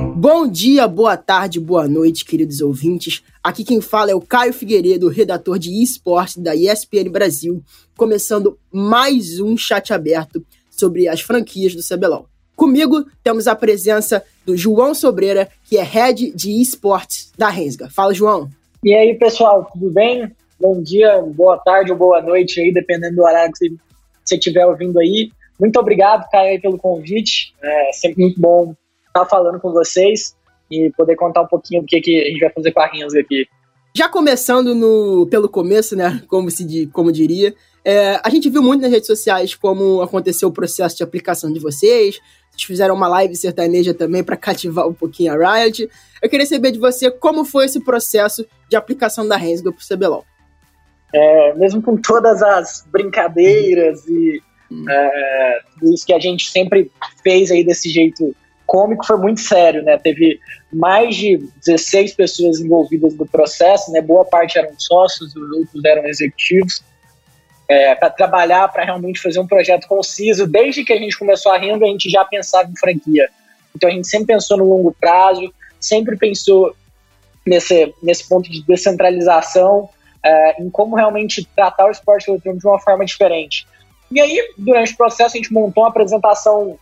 Bom dia, boa tarde, boa noite, queridos ouvintes. Aqui quem fala é o Caio Figueiredo, redator de esportes da ESPN Brasil, começando mais um chat aberto sobre as franquias do CBLOL. Comigo temos a presença do João Sobreira, que é head de esportes da Rensga. Fala, João. E aí, pessoal, tudo bem? Bom dia, boa tarde ou boa noite aí, dependendo do horário que você estiver ouvindo aí. Muito obrigado, Caio, pelo convite. É sempre muito bom estar falando com vocês e poder contar um pouquinho do que, que a gente vai fazer com a Rensga aqui. Já começando no, pelo começo, né, como, se, como diria, é, a gente viu muito nas redes sociais como aconteceu o processo de aplicação de vocês, vocês fizeram uma live sertaneja também para cativar um pouquinho a Riot. Eu queria saber de você como foi esse processo de aplicação da Rensga para o CBLOL. É, mesmo com todas as brincadeiras e hum. é, tudo isso que a gente sempre fez aí desse jeito cômico foi muito sério, né? Teve mais de 16 pessoas envolvidas no processo, né? Boa parte eram sócios, os outros eram executivos, é, para trabalhar, para realmente fazer um projeto conciso. Desde que a gente começou a renda, a gente já pensava em franquia. Então a gente sempre pensou no longo prazo, sempre pensou nesse, nesse ponto de descentralização, é, em como realmente tratar o esporte eletrônico de uma forma diferente. E aí, durante o processo, a gente montou uma apresentação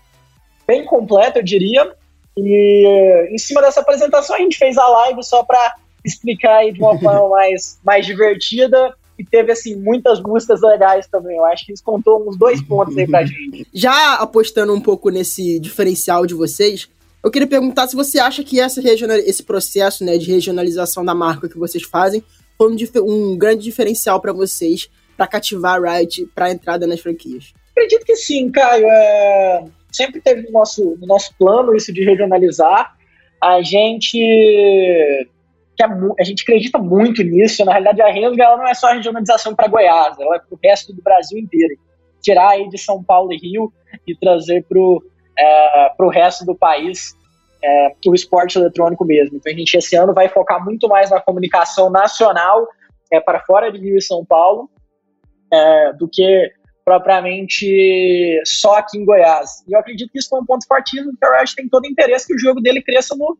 bem completa, eu diria. E em cima dessa apresentação a gente fez a live só para explicar aí de uma forma mais, mais divertida e teve assim muitas músicas legais também. Eu acho que isso contou uns dois pontos aí pra gente. Já apostando um pouco nesse diferencial de vocês, eu queria perguntar se você acha que essa regional, esse processo né, de regionalização da marca que vocês fazem foi um, um grande diferencial para vocês para cativar a Riot para a entrada nas franquias. Acredito que sim, Caio. É sempre teve no nosso, no nosso plano isso de regionalizar. A gente a gente acredita muito nisso. Na realidade, a Rensga ela não é só a regionalização para Goiás, ela é para o resto do Brasil inteiro. Tirar aí de São Paulo e Rio e trazer para o é, resto do país é, o esporte eletrônico mesmo. Então, a gente esse ano vai focar muito mais na comunicação nacional é, para fora de Rio e São Paulo é, do que propriamente só aqui em Goiás. E eu acredito que isso foi um ponto fortíssimo, porque o Riot tem todo o interesse que o jogo dele cresça no,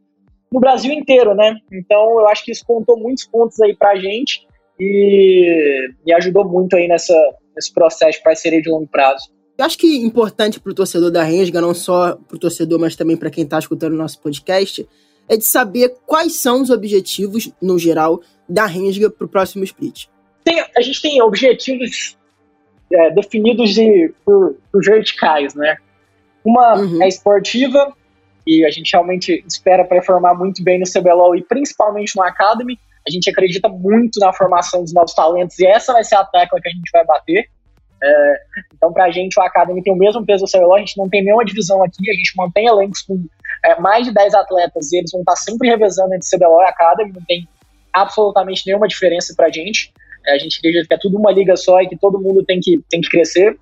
no Brasil inteiro, né? Então eu acho que isso contou muitos pontos aí pra gente e, e ajudou muito aí nessa, nesse processo de parceria de longo prazo. Eu acho que importante para o torcedor da Rensga, não só para o torcedor, mas também para quem está escutando o nosso podcast, é de saber quais são os objetivos, no geral, da Rensga para o próximo split. Tem, a gente tem objetivos é, definidos de, por, por, verticais, né? Uma uhum. é esportiva, e a gente realmente espera performar muito bem no CBLOL e principalmente no Academy. A gente acredita muito na formação dos novos talentos e essa vai ser a tecla que a gente vai bater. É, então, para a gente, o Academy tem o mesmo peso do CBLOL, a gente não tem nenhuma divisão aqui, a gente mantém elencos com é, mais de 10 atletas e eles vão estar sempre revezando entre CBLOL e Academy, não tem absolutamente nenhuma diferença para a gente. É, a gente acredita que é tudo uma liga só e que todo mundo tem que, tem que crescer.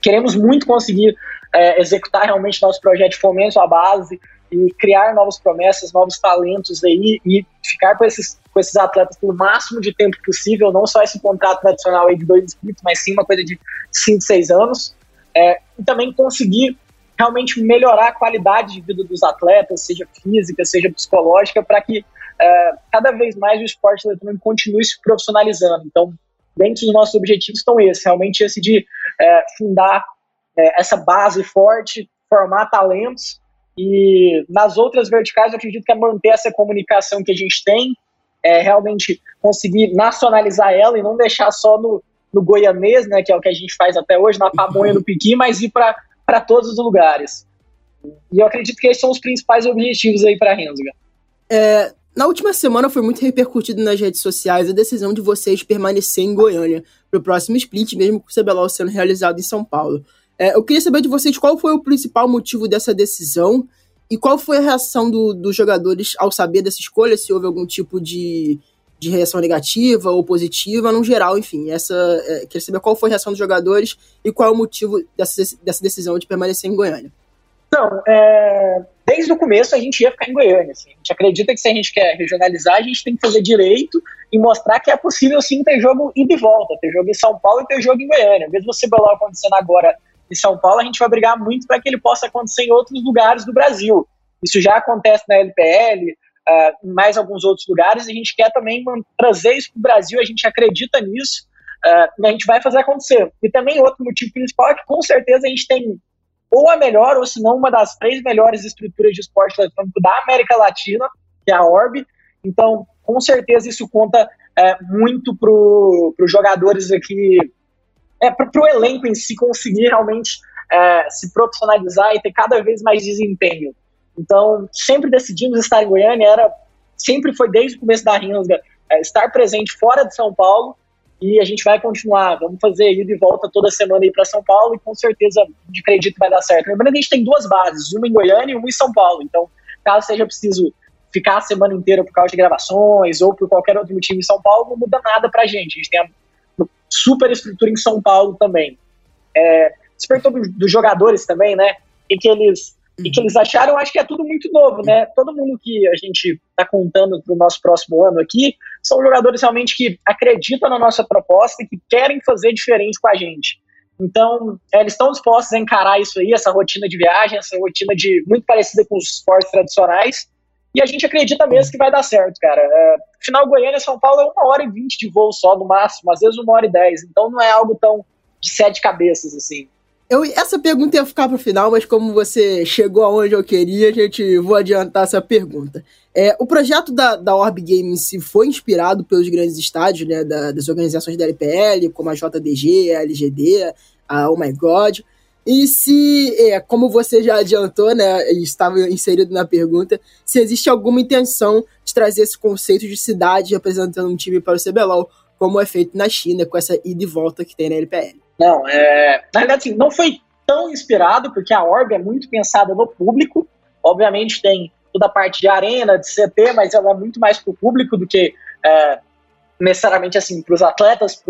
Queremos muito conseguir é, executar realmente nosso projeto de fomento à base e criar novas promessas, novos talentos aí e ficar com esses, com esses atletas pelo máximo de tempo possível, não só esse contrato tradicional aí de dois inscritos, mas sim uma coisa de cinco, seis anos. É, e também conseguir realmente melhorar a qualidade de vida dos atletas, seja física, seja psicológica, para que é, cada vez mais o esporte eletrônico continue se profissionalizando. Então, dentro dos nossos objetivos estão esses, realmente esse de é, fundar é, essa base forte, formar talentos e nas outras verticais eu acredito que é manter essa comunicação que a gente tem, é realmente conseguir nacionalizar ela e não deixar só no, no goianês, né, que é o que a gente faz até hoje, na pamonha, no piqui, mas ir para todos os lugares. E eu acredito que esses são os principais objetivos aí para a Rensga. É, na última semana foi muito repercutido nas redes sociais a decisão de vocês permanecer em Goiânia para o próximo split, mesmo com o CBLOL sendo realizado em São Paulo. É, eu queria saber de vocês qual foi o principal motivo dessa decisão e qual foi a reação do, dos jogadores ao saber dessa escolha, se houve algum tipo de, de reação negativa ou positiva, no geral, enfim. Essa, é, queria saber qual foi a reação dos jogadores e qual é o motivo dessa, dessa decisão de permanecer em Goiânia. Então, é, desde o começo a gente ia ficar em Goiânia. Assim. A gente acredita que se a gente quer regionalizar, a gente tem que fazer direito e mostrar que é possível sim ter jogo ida e volta, ter jogo em São Paulo e ter jogo em Goiânia. Mesmo você CBLOL acontecendo agora em São Paulo, a gente vai brigar muito para que ele possa acontecer em outros lugares do Brasil. Isso já acontece na LPL, uh, em mais alguns outros lugares, e a gente quer também trazer isso para o Brasil, a gente acredita nisso, uh, e a gente vai fazer acontecer. E também outro motivo principal é que com certeza a gente tem ou a melhor, ou se não uma das três melhores estruturas de esporte eletrônico da América Latina, que é a Orb. Então, com certeza isso conta é, muito para os jogadores aqui, é, para o elenco em si conseguir realmente é, se profissionalizar e ter cada vez mais desempenho. Então, sempre decidimos estar em Goiânia, era, sempre foi desde o começo da Rinsga, é, estar presente fora de São Paulo, e a gente vai continuar, vamos fazer ida e volta toda semana aí para São Paulo, e com certeza de acredito que vai dar certo. Lembrando que a gente tem duas bases, uma em Goiânia e uma em São Paulo, então, caso seja preciso ficar a semana inteira por causa de gravações ou por qualquer outro motivo em São Paulo, não muda nada pra gente. A gente tem a super estrutura em São Paulo também. É, você perguntou dos jogadores também, né? E que eles e que eles acharam, acho que é tudo muito novo, né? Todo mundo que a gente está contando para o nosso próximo ano aqui são jogadores realmente que acreditam na nossa proposta e que querem fazer diferente com a gente. Então, é, eles estão dispostos a encarar isso aí, essa rotina de viagem, essa rotina de muito parecida com os esportes tradicionais, e a gente acredita mesmo que vai dar certo, cara. É, final Goiânia São Paulo é uma hora e vinte de voo só no máximo, às vezes uma hora e dez. Então não é algo tão de sete cabeças assim. Eu, essa pergunta ia ficar para o final, mas como você chegou aonde eu queria, a gente vou adiantar essa pergunta. É, o projeto da, da Orb Game se foi inspirado pelos grandes estádios né, da, das organizações da LPL, como a JDG, a LGD, a Oh My God. E se, é, como você já adiantou, né, estava inserido na pergunta, se existe alguma intenção de trazer esse conceito de cidade representando um time para o CBLOL, como é feito na China, com essa ida e volta que tem na LPL. Não, é, na verdade, assim, não foi tão inspirado, porque a Orb é muito pensada no público. Obviamente tem toda a parte de arena, de CT, mas ela é muito mais para o público do que é, necessariamente assim para os atletas,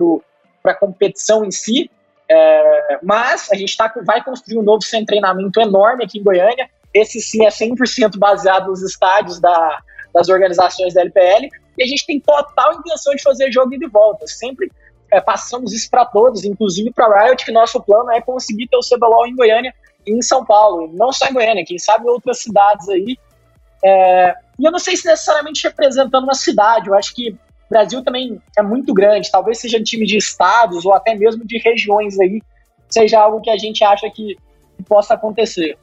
para a competição em si. É, mas a gente tá, vai construir um novo centro de treinamento enorme aqui em Goiânia. Esse sim é 100% baseado nos estádios da, das organizações da LPL. E a gente tem total intenção de fazer jogo de volta. Sempre é, passamos isso para todos, inclusive para Riot, que nosso plano é conseguir ter o CBLOL em Goiânia e em São Paulo. Não só em Goiânia, quem sabe outras cidades aí. É, e eu não sei se necessariamente representando uma cidade, eu acho que Brasil também é muito grande, talvez seja um time de estados ou até mesmo de regiões aí, seja algo que a gente acha que possa acontecer.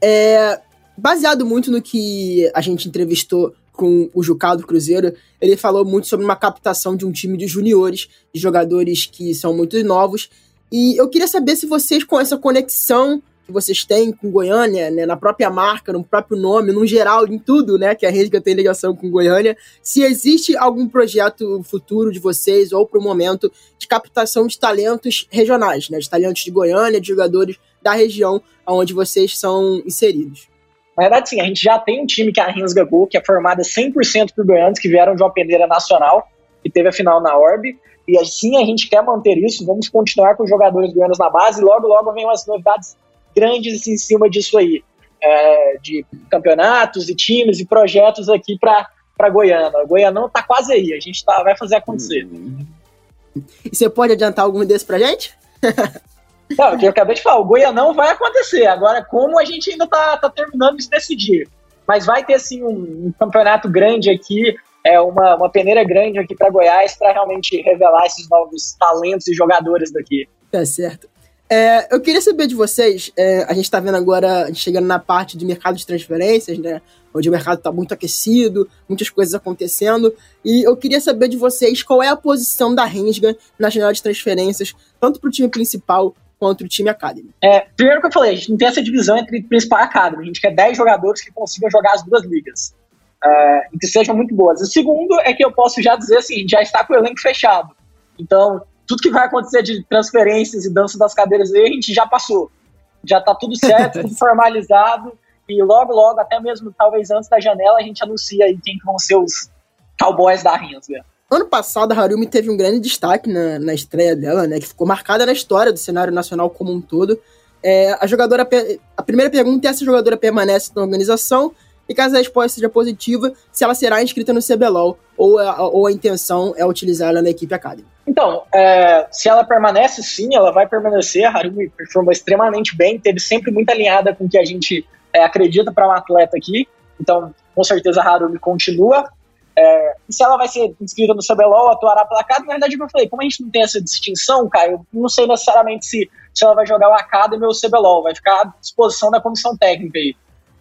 É, baseado muito no que a gente entrevistou com o Jucado Cruzeiro, ele falou muito sobre uma captação de um time de juniores, de jogadores que são muito novos. E eu queria saber se vocês, com essa conexão que vocês têm com Goiânia, né, na própria marca, no próprio nome, no geral, em tudo, né, que a Resga tem ligação com Goiânia, se existe algum projeto futuro de vocês ou para o momento de captação de talentos regionais, né, de talentos de Goiânia, de jogadores da região onde vocês são inseridos. Na verdade, sim, a gente já tem um time que é a Rinsga Go, que é formada 100% por goianos que vieram de uma peneira nacional, que teve a final na Orb, e assim a gente quer manter isso, vamos continuar com os jogadores goianos na base, e logo, logo vem umas novidades grandes em cima disso aí, é, de campeonatos e times e projetos aqui para Goiânia. O não está quase aí, a gente tá, vai fazer acontecer. E você pode adiantar algum desses para gente? Não, o que eu acabei de falar, o Goianão vai acontecer. Agora, como a gente ainda está tá terminando de decidir. Mas vai ter, sim, um, um campeonato grande aqui, é uma, uma peneira grande aqui para Goiás para realmente revelar esses novos talentos e jogadores daqui. Tá certo. É, eu queria saber de vocês, é, a gente está vendo agora, chegando na parte de mercado de transferências, né? Onde o mercado está muito aquecido, muitas coisas acontecendo. E eu queria saber de vocês qual é a posição da Rensga na janela de transferências, tanto para o time principal quanto o time Academy. É, primeiro que eu falei, a gente não tem essa divisão entre principal e Academy. A gente quer 10 jogadores que consigam jogar as duas ligas. É, e que sejam muito boas. O segundo é que eu posso já dizer assim, já está com o elenco fechado. Então, tudo que vai acontecer de transferências e dança das cadeiras aí, a gente já passou. Já está tudo certo, tudo formalizado. E logo, logo, até mesmo talvez antes da janela, a gente anuncia aí quem que vão ser os cowboys da Rinsga. Ano passado, a Harumi teve um grande destaque na, na estreia dela, né? Que ficou marcada na história do cenário nacional como um todo. É, a jogadora. A primeira pergunta é se a jogadora permanece na organização e caso a resposta seja positiva, se ela será inscrita no CBLOL ou a, ou a intenção é utilizar ela na equipe Academy. Então, é, se ela permanece, sim, ela vai permanecer. A Harumi performou extremamente bem, teve sempre muito alinhada com o que a gente é, acredita para um atleta aqui. Então, com certeza a Harumi continua. É, e se ela vai ser inscrita no CBLOL, atuará pela Academy, na verdade, eu falei, como a gente não tem essa distinção, cara, eu não sei necessariamente se, se ela vai jogar o Academy ou o CBLOL, vai ficar à disposição da comissão técnica aí.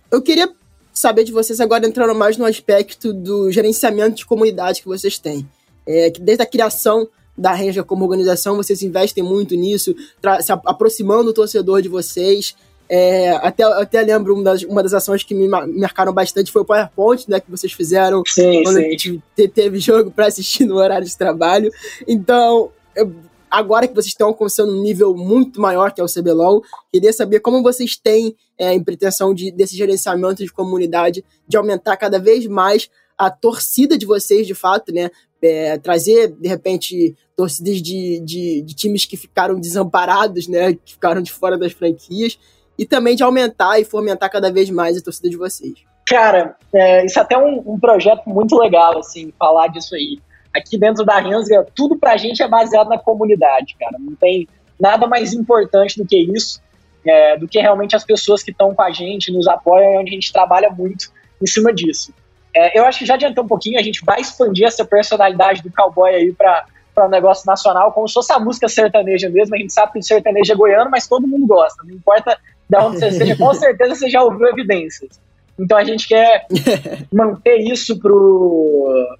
Eu queria saber de vocês agora entrando mais no aspecto do gerenciamento de comunidade que vocês têm. É, desde a criação da Ranger como organização, vocês investem muito nisso, se aproximando do torcedor de vocês. É, até, até lembro uma das, uma das ações que me marcaram bastante foi o PowerPoint, né, que vocês fizeram sim, quando sim. teve jogo para assistir no horário de trabalho. Então, eu, agora que vocês estão alcançando um nível muito maior que é o CBLOL, queria saber como vocês têm é, em pretensão de, desse gerenciamento de comunidade, de aumentar cada vez mais a torcida de vocês, de fato, né? É, trazer, de repente, torcidas de, de, de, times que ficaram desamparados, né? Que ficaram de fora das franquias e também de aumentar e fomentar cada vez mais a torcida de vocês. Cara, é, isso é até um, um projeto muito legal, assim, falar disso aí. Aqui dentro da Rensga, tudo pra gente é baseado na comunidade, cara. Não tem nada mais importante do que isso, é, do que realmente as pessoas que estão com a gente, nos apoiam e onde a gente trabalha muito em cima disso. É, eu acho que já adiantou um pouquinho, a gente vai expandir essa personalidade do cowboy aí para um negócio nacional, como se fosse a música sertaneja mesmo. A gente sabe que o sertanejo é goiano, mas todo mundo gosta. Não importa da onde você seja, com certeza você já ouviu evidências. Então a gente quer manter isso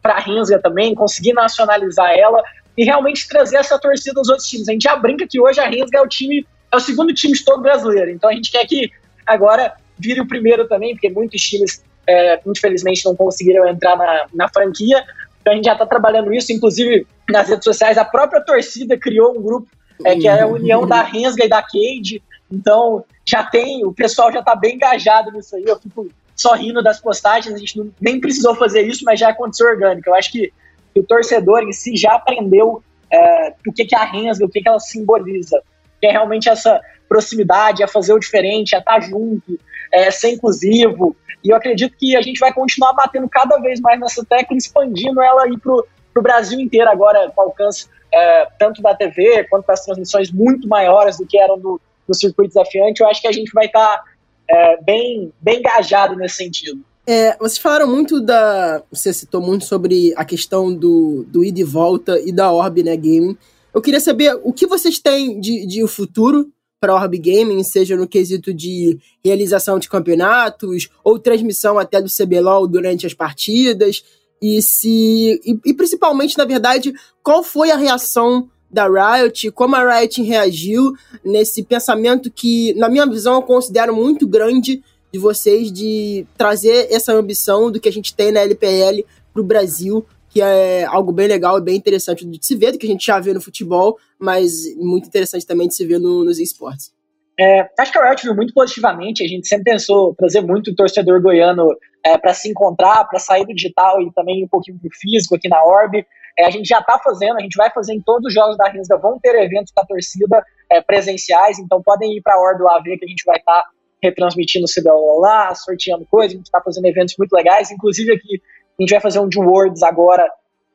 para a Rensga também, conseguir nacionalizar ela e realmente trazer essa torcida dos outros times. A gente já brinca que hoje a Rensga é o time, é o segundo time de todo brasileiro. Então a gente quer que agora vire o primeiro também, porque muitos times, é, infelizmente, não conseguiram entrar na, na franquia. Então a gente já está trabalhando isso, inclusive nas redes sociais, a própria torcida criou um grupo é, que é a união da Rensga e da Cade. Então, já tem, o pessoal já está bem engajado nisso aí. Eu fico só rindo das postagens, a gente não, nem precisou fazer isso, mas já aconteceu orgânico. Eu acho que, o torcedor em si já aprendeu é, o que, que é a Rensga, o que, que ela simboliza. Que é realmente essa proximidade, é fazer o diferente, é estar junto, é ser inclusivo. E eu acredito que a gente vai continuar batendo cada vez mais nessa tecla, expandindo ela aí para o Brasil inteiro agora, com alcance é, tanto da TV quanto das transmissões muito maiores do que eram do, no circuito desafiante, eu acho que a gente vai estar tá, é, bem, bem engajado nesse sentido. É, vocês falaram muito da. Você citou muito sobre a questão do, do ida e volta e da Orb, né, Gaming. Eu queria saber o que vocês têm de, de futuro para Orb Gaming, seja no quesito de realização de campeonatos ou transmissão até do CBLOL durante as partidas. E se. E, e principalmente, na verdade, qual foi a reação da Riot, como a Riot reagiu nesse pensamento que, na minha visão, eu considero muito grande de vocês de trazer essa ambição do que a gente tem na LPL para o Brasil, que é algo bem legal e bem interessante de se ver, do que a gente já vê no futebol, mas muito interessante também de se ver no, nos esportes. É, acho que a Riot viu muito positivamente, a gente sempre pensou trazer muito o torcedor goiano é, para se encontrar, para sair do digital e também um pouquinho do físico aqui na Orb. É, a gente já está fazendo, a gente vai fazer em todos os jogos da Rinsda, vão ter eventos da torcida é, presenciais, então podem ir para a Ordo AV que a gente vai estar tá retransmitindo o CBLOL lá, sorteando coisas, a gente está fazendo eventos muito legais, inclusive aqui a gente vai fazer um de Worlds agora,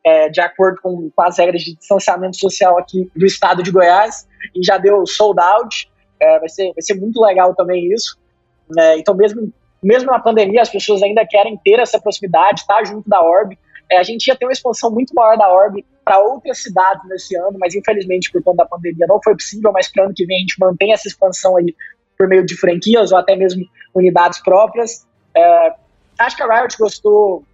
é, de acordo com, com, as regras de distanciamento social aqui do estado de Goiás, e já deu sold out, é, vai, ser, vai ser muito legal também isso. É, então, mesmo, mesmo na pandemia, as pessoas ainda querem ter essa proximidade, estar tá junto da Orb, é, a gente ia ter uma expansão muito maior da Orb para outras cidades nesse ano, mas infelizmente por conta da pandemia não foi possível, mas para ano que vem a gente mantém essa expansão aí por meio de franquias ou até mesmo unidades próprias. É, acho que a Riot gostou,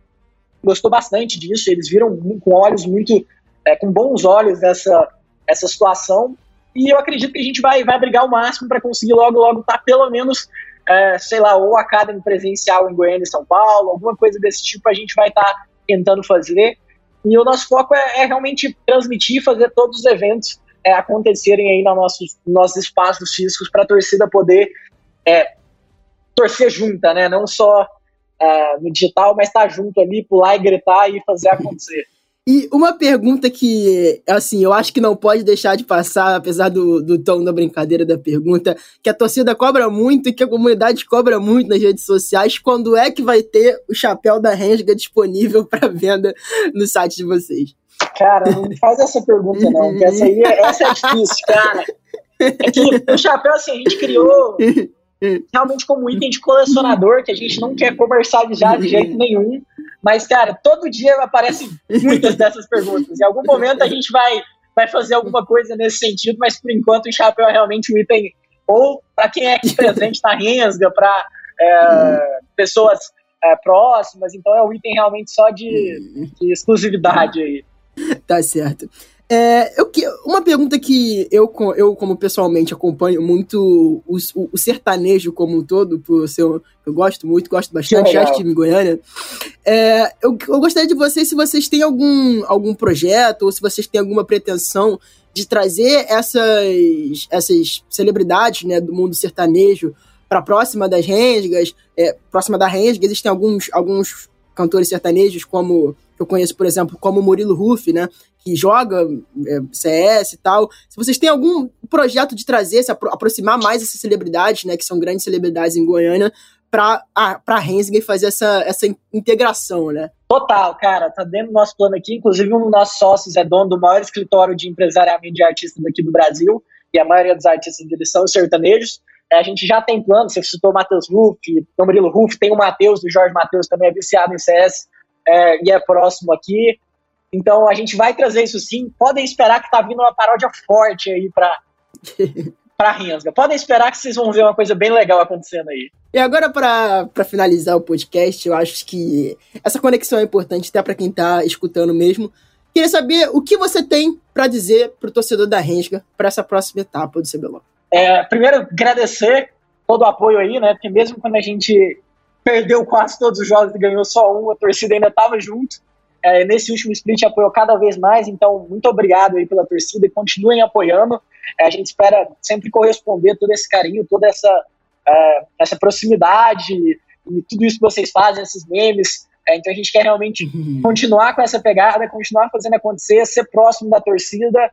gostou bastante disso, eles viram com olhos muito, é, com bons olhos essa, essa situação, e eu acredito que a gente vai, vai brigar o máximo para conseguir logo, logo estar tá, pelo menos, é, sei lá, ou Academy presencial em Goiânia e São Paulo, alguma coisa desse tipo, a gente vai estar tá tentando fazer. E o nosso foco é, é realmente transmitir, fazer todos os eventos é, acontecerem aí no nossos, nossos espaços físicos para a torcida poder é, torcer junta, né? Não só é, no digital, mas estar tá junto ali, pular e gritar e fazer acontecer. E uma pergunta que, assim, eu acho que não pode deixar de passar, apesar do, do tom da brincadeira da pergunta, que a torcida cobra muito e que a comunidade cobra muito nas redes sociais, quando é que vai ter o chapéu da Rensga disponível para venda no site de vocês? Cara, não faz essa pergunta não, que essa aí é, essa é difícil, cara. É que o chapéu, assim, a gente criou. Realmente como item de colecionador, que a gente não quer comercializar de jeito nenhum. Mas, cara, todo dia aparecem muitas dessas perguntas. Em algum momento a gente vai, vai fazer alguma coisa nesse sentido, mas por enquanto o chapéu é realmente um item, ou para quem é aqui presente na Rensga, para é, pessoas é, próximas, então é um item realmente só de, de exclusividade aí. Tá certo. É, eu, uma pergunta que eu, eu, como pessoalmente, acompanho muito o, o, o sertanejo como um todo, por ser, eu gosto muito, gosto bastante, já estive em Goiânia. É, eu, eu gostaria de vocês, se vocês têm algum, algum projeto, ou se vocês têm alguma pretensão de trazer essas, essas celebridades né, do mundo sertanejo para próxima das Rensgas, é, próxima da Rensga, existem alguns, alguns cantores sertanejos, como eu conheço, por exemplo, como Murilo Ruff, né? Que joga é, CS e tal. Se vocês têm algum projeto de trazer, se apro aproximar mais essas celebridades, né? Que são grandes celebridades em Goiânia, para a e fazer essa, essa integração, né? Total, cara, tá dentro do nosso plano aqui. Inclusive, um dos nossos sócios é dono do maior escritório de empresariamento de artistas daqui do Brasil, e a maioria dos artistas deles são sertanejos. É, a gente já tem plano, você citou o Matheus Ruff, o Murilo Ruff, tem o Matheus, do Jorge Matheus, também é viciado em CS é, e é próximo aqui. Então a gente vai trazer isso sim. Podem esperar que tá vindo uma paródia forte aí para para Rensga. Podem esperar que vocês vão ver uma coisa bem legal acontecendo aí. E agora, para finalizar o podcast, eu acho que essa conexão é importante até para quem está escutando mesmo. Queria saber o que você tem para dizer para o torcedor da Rensga para essa próxima etapa do CBLOL. É, primeiro, agradecer todo o apoio aí, né? Porque mesmo quando a gente perdeu quase todos os jogos e ganhou só um, a torcida ainda estava junto. É, nesse último split apoiou cada vez mais, então muito obrigado aí pela torcida e continuem apoiando. É, a gente espera sempre corresponder todo esse carinho, toda essa, é, essa proximidade e tudo isso que vocês fazem, esses memes. É, então a gente quer realmente continuar com essa pegada, continuar fazendo acontecer, ser próximo da torcida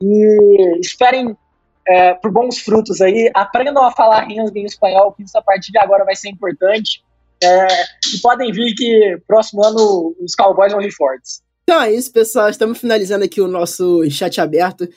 e esperem é, por bons frutos aí. Aprendam a falar em espanhol, que isso a partir de agora vai ser importante. É, e podem vir que próximo ano os Cowboys vão vir fortes. Então é isso, pessoal. Estamos finalizando aqui o nosso chat aberto.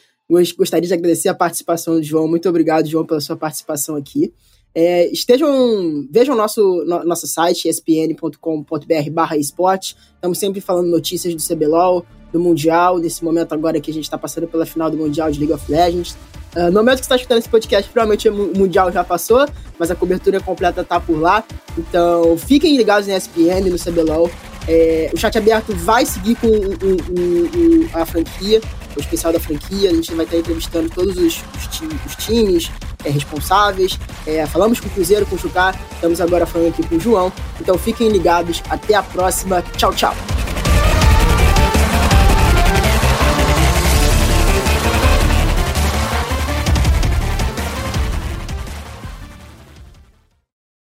Gostaria de agradecer a participação do João. Muito obrigado, João, pela sua participação aqui. É, estejam, vejam nosso no, nosso site, espn.com.br barra esporte. Estamos sempre falando notícias do CBLOL, do Mundial, nesse momento agora que a gente está passando pela final do Mundial de League of Legends. Uh, no momento que você está escutando esse podcast, provavelmente o Mundial já passou, mas a cobertura completa tá por lá. Então, fiquem ligados na ESPN, no CBLOL. É, o chat aberto vai seguir com a franquia, o especial da franquia. A gente vai estar entrevistando todos os, os, os times é, responsáveis. É, falamos com o Cruzeiro, com o Chucar, estamos agora falando aqui com o João. Então, fiquem ligados. Até a próxima. Tchau, tchau.